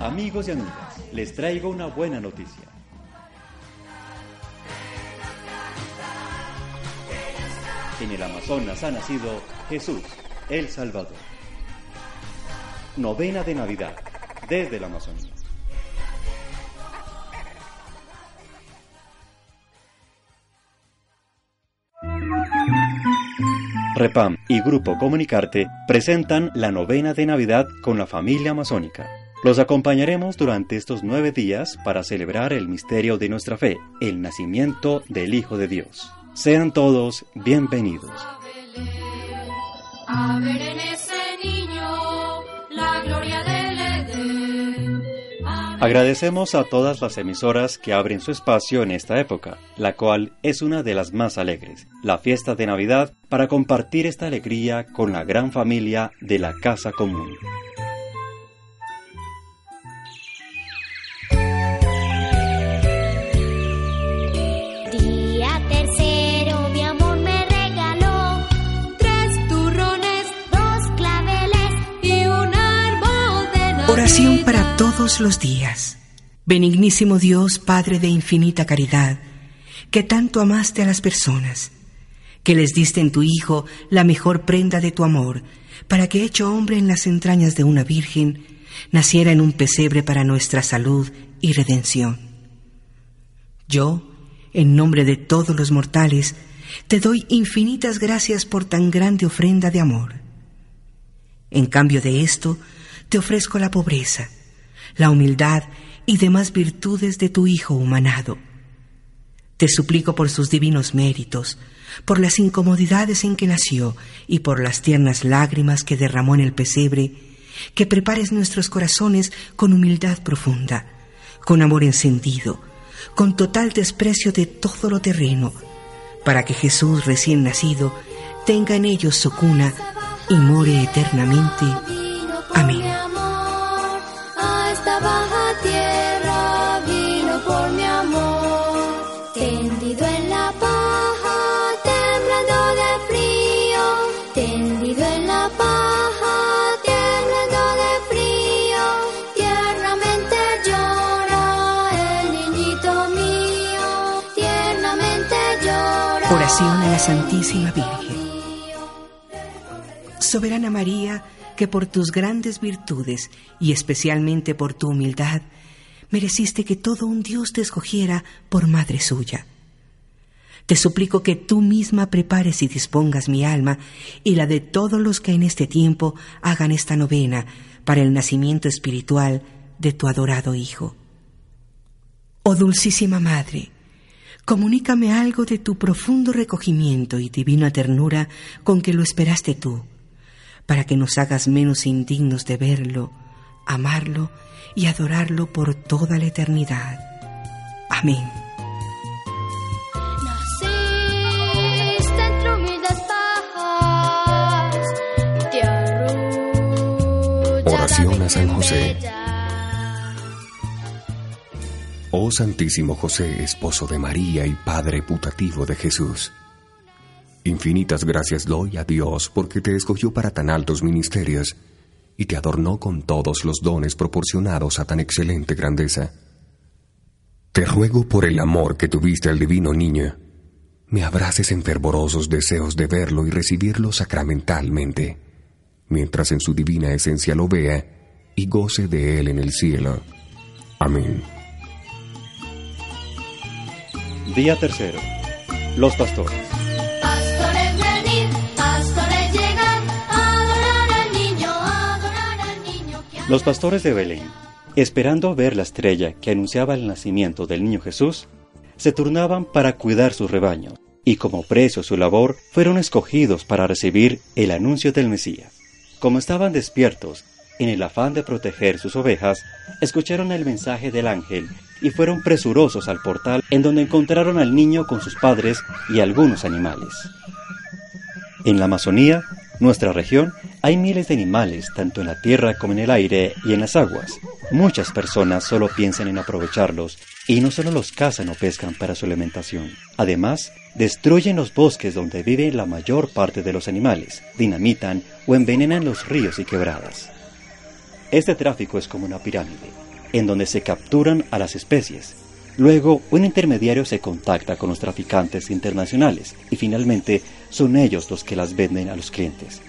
Amigos y amigas, les traigo una buena noticia. En el Amazonas ha nacido Jesús, el Salvador. Novena de Navidad, desde el Amazonas. Repam y Grupo Comunicarte presentan la novena de Navidad con la familia amazónica. Los acompañaremos durante estos nueve días para celebrar el misterio de nuestra fe, el nacimiento del Hijo de Dios. Sean todos bienvenidos. Agradecemos a todas las emisoras que abren su espacio en esta época, la cual es una de las más alegres, la fiesta de Navidad, para compartir esta alegría con la gran familia de la Casa Común. Todos los días. Benignísimo Dios, Padre de infinita caridad, que tanto amaste a las personas, que les diste en tu Hijo la mejor prenda de tu amor, para que hecho hombre en las entrañas de una virgen, naciera en un pesebre para nuestra salud y redención. Yo, en nombre de todos los mortales, te doy infinitas gracias por tan grande ofrenda de amor. En cambio de esto, te ofrezco la pobreza, la humildad y demás virtudes de tu Hijo humanado. Te suplico por sus divinos méritos, por las incomodidades en que nació y por las tiernas lágrimas que derramó en el pesebre, que prepares nuestros corazones con humildad profunda, con amor encendido, con total desprecio de todo lo terreno, para que Jesús recién nacido tenga en ellos su cuna y more eternamente. Amén. Baja tierra vino por mi amor, tendido en la paja, temblando de frío, tendido en la paja, temblando de frío, tiernamente llora el niñito mío, tiernamente llora. Oración a la Santísima Virgen. Soberana María, que por tus grandes virtudes y especialmente por tu humildad, mereciste que todo un Dios te escogiera por madre suya. Te suplico que tú misma prepares y dispongas mi alma y la de todos los que en este tiempo hagan esta novena para el nacimiento espiritual de tu adorado Hijo. Oh Dulcísima Madre, comunícame algo de tu profundo recogimiento y divina ternura con que lo esperaste tú, para que nos hagas menos indignos de verlo, amarlo y adorarlo por toda la eternidad. Amén. Oración a San José. Oh Santísimo José, esposo de María y Padre putativo de Jesús. Infinitas gracias doy a Dios porque te escogió para tan altos ministerios y te adornó con todos los dones proporcionados a tan excelente grandeza. Te ruego por el amor que tuviste al divino niño, me abraces en fervorosos deseos de verlo y recibirlo sacramentalmente, mientras en su divina esencia lo vea y goce de él en el cielo. Amén. Día tercero. Los pastores. Los pastores de Belén, esperando ver la estrella que anunciaba el nacimiento del niño Jesús, se turnaban para cuidar sus rebaños, y como precio su labor, fueron escogidos para recibir el anuncio del Mesías. Como estaban despiertos, en el afán de proteger sus ovejas, escucharon el mensaje del ángel y fueron presurosos al portal en donde encontraron al niño con sus padres y algunos animales. En la Amazonía, nuestra región, hay miles de animales, tanto en la tierra como en el aire y en las aguas. Muchas personas solo piensan en aprovecharlos y no solo los cazan o pescan para su alimentación. Además, destruyen los bosques donde viven la mayor parte de los animales, dinamitan o envenenan los ríos y quebradas. Este tráfico es como una pirámide. en donde se capturan a las especies. Luego, un intermediario se contacta con los traficantes internacionales y finalmente son ellos los que las venden a los clientes.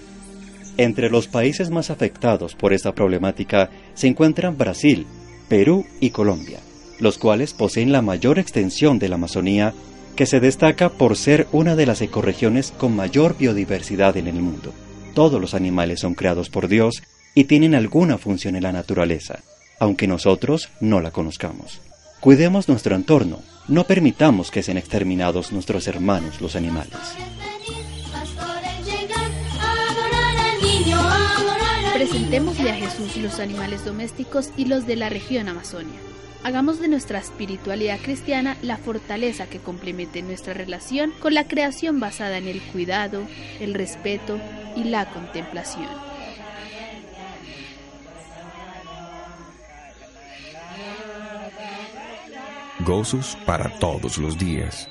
Entre los países más afectados por esta problemática se encuentran Brasil, Perú y Colombia, los cuales poseen la mayor extensión de la Amazonía, que se destaca por ser una de las ecorregiones con mayor biodiversidad en el mundo. Todos los animales son creados por Dios y tienen alguna función en la naturaleza, aunque nosotros no la conozcamos. Cuidemos nuestro entorno, no permitamos que sean exterminados nuestros hermanos los animales. Presentémosle a Jesús los animales domésticos y los de la región Amazonia. Hagamos de nuestra espiritualidad cristiana la fortaleza que complemente nuestra relación con la creación basada en el cuidado, el respeto y la contemplación. Gozos para todos los días.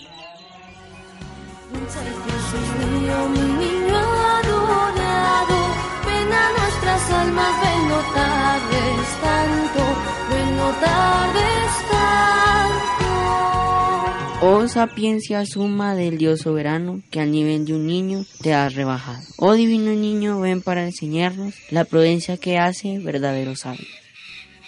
Oh sapiencia suma del Dios soberano, que al nivel de un niño te has rebajado. Oh divino niño, ven para enseñarnos la prudencia que hace verdadero sabio.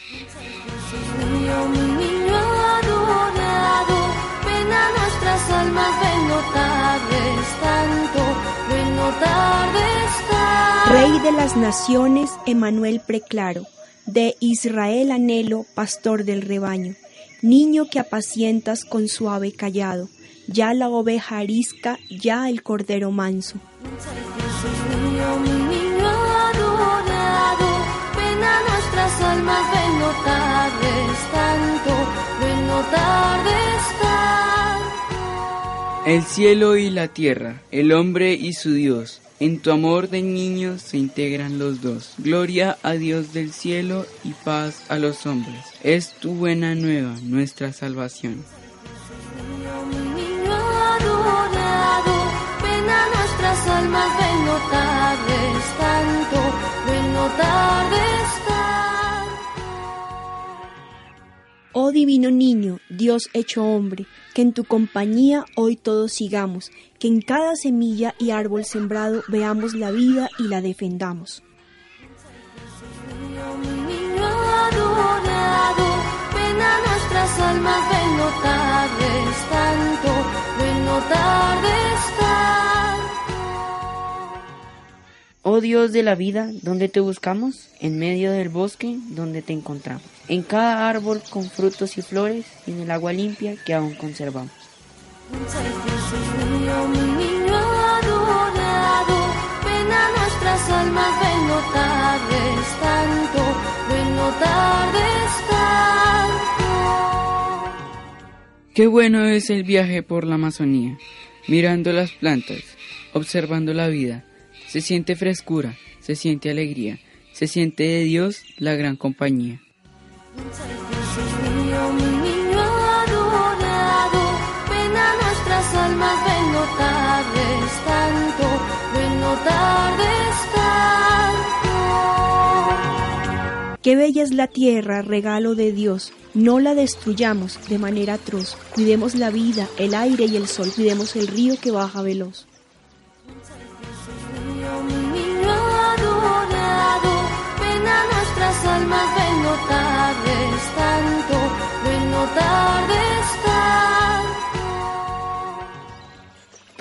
Jesús mío, mi niño adorado, ven a nuestras almas, ven no tardes tanto, ven no tardes tanto. Rey de las naciones, Emanuel preclaro, de Israel anhelo, pastor del rebaño, niño que apacientas con suave callado, ya la oveja arisca, ya el cordero manso. El cielo y la tierra, el hombre y su Dios, en tu amor de niños se integran los dos. Gloria a Dios del cielo y paz a los hombres. Es tu buena nueva, nuestra salvación. Oh divino niño, Dios hecho hombre, que en tu compañía hoy todos sigamos, que en cada semilla y árbol sembrado veamos la vida y la defendamos. Oh Dios de la vida, ¿dónde te buscamos? En medio del bosque, donde te encontramos. En cada árbol con frutos y flores y en el agua limpia que aún conservamos. Almas, tardes tanto, tardes tanto. Qué bueno es el viaje por la Amazonía, mirando las plantas, observando la vida. Se siente frescura, se siente alegría, se siente de Dios la gran compañía. Qué bella es la tierra, regalo de Dios. No la destruyamos de manera atroz. Cuidemos la vida, el aire y el sol. Cuidemos el río que baja veloz.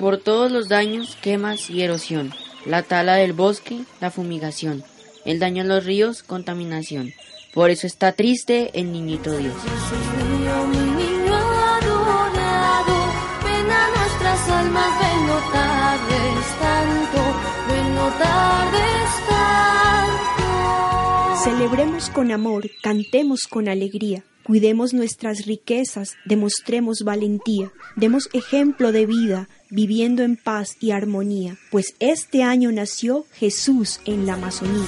Por todos los daños, quemas y erosión. La tala del bosque, la fumigación. El daño a los ríos, contaminación. Por eso está triste el niñito Dios. Mío, mi niño adorado, ven a nuestras almas, Celebremos con amor, cantemos con alegría, cuidemos nuestras riquezas, demostremos valentía, demos ejemplo de vida, viviendo en paz y armonía, pues este año nació Jesús en la Amazonía.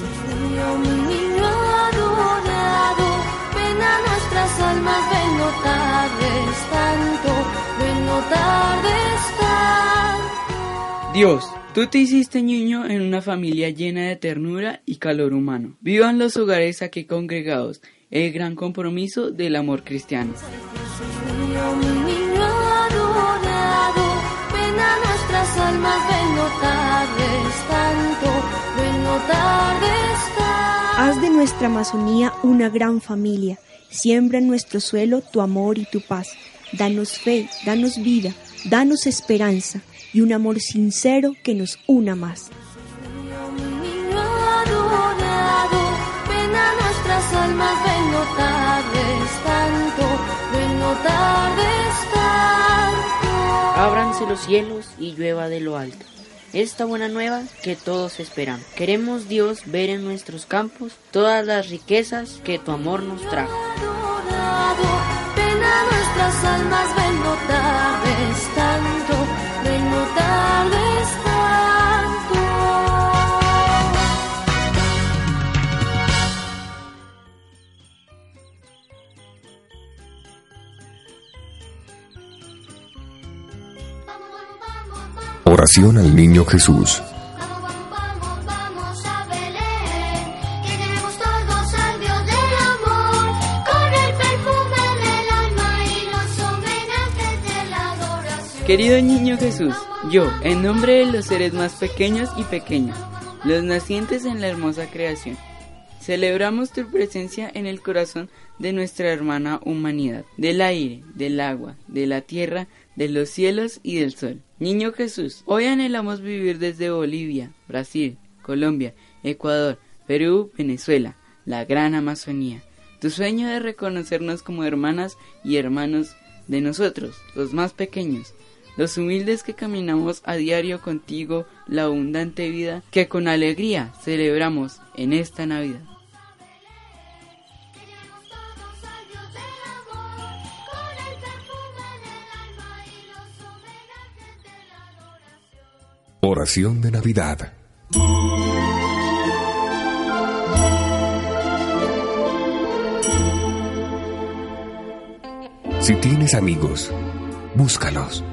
Dios, tú te hiciste niño en una familia llena de ternura y calor humano. Vivan los hogares aquí congregados el gran compromiso del amor cristiano. Haz de nuestra Amazonía una gran familia. Siembra en nuestro suelo tu amor y tu paz. Danos fe, danos vida, danos esperanza y un amor sincero que nos una más. Mío, mi niño adorado, ven a nuestras almas, ven no tardes tanto, ven no tardes tanto. Ábranse los cielos y llueva de lo alto. Esta buena nueva que todos esperan. Queremos Dios ver en nuestros campos todas las riquezas que tu amor nos trajo. adorado, ven a nuestras almas, ven no tardes tanto, Oración al Niño Jesús. Querido niño Jesús, yo, en nombre de los seres más pequeños y pequeñas, los nacientes en la hermosa creación, celebramos tu presencia en el corazón de nuestra hermana humanidad, del aire, del agua, de la tierra, de los cielos y del sol. Niño Jesús, hoy anhelamos vivir desde Bolivia, Brasil, Colombia, Ecuador, Perú, Venezuela, la gran Amazonía. Tu sueño de reconocernos como hermanas y hermanos de nosotros, los más pequeños, los humildes que caminamos a diario contigo la abundante vida que con alegría celebramos en esta Navidad. Oración de Navidad. Si tienes amigos, búscalos.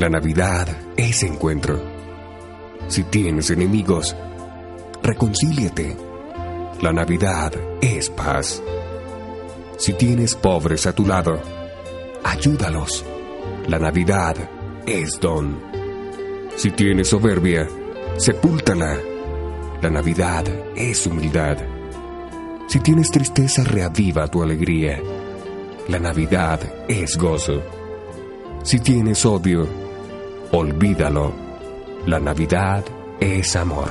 La Navidad es encuentro. Si tienes enemigos, reconcíliate. La Navidad es paz. Si tienes pobres a tu lado, ayúdalos. La Navidad es don. Si tienes soberbia, sepúltala. La Navidad es humildad. Si tienes tristeza, reaviva tu alegría. La Navidad es gozo. Si tienes odio, olvídalo. La Navidad es amor.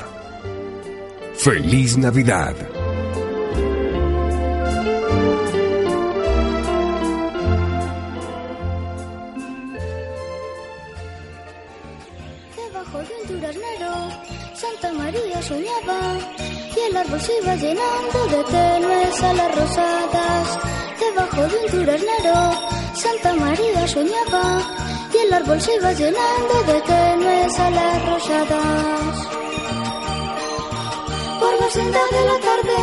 ¡Feliz Navidad! Debajo de un duraznero, Santa María soñaba y el árbol se iba llenando de tenues alas rosadas. Debajo de un duraznero, Santa María soñaba el árbol se iba llenando de tenues alas rosadas. Por la senda de la tarde,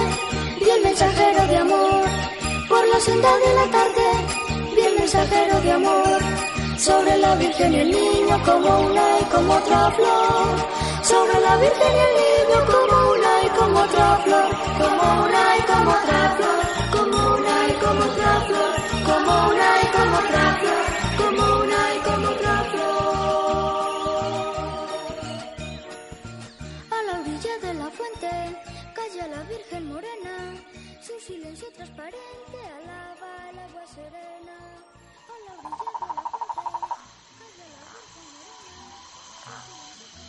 vi el mensajero de amor. Por la senda de la tarde, vi el mensajero de amor. Sobre la Virgen y el niño como una y como otra flor. Sobre la Virgen y el niño como una y como otra flor. Como una y como otra flor. Como una y como otra flor. Como una silencio transparente alaba el agua serena. A la orilla de la fuente calla la Virgen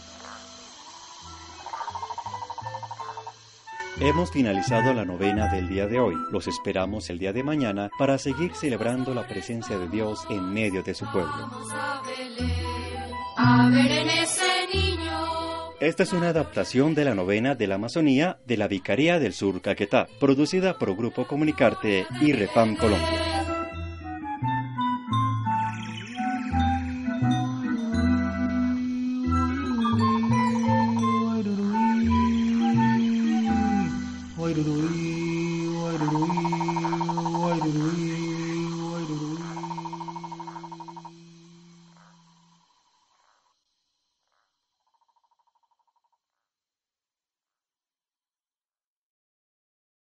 morena. Hemos finalizado la novena del día de hoy. Los esperamos el día de mañana para seguir celebrando la presencia de Dios en medio de su pueblo. Vamos a Belén, a ver en ese niño. Esta es una adaptación de la novena de la Amazonía de la Vicaría del Sur Caquetá, producida por Grupo Comunicarte y Repam Colombia.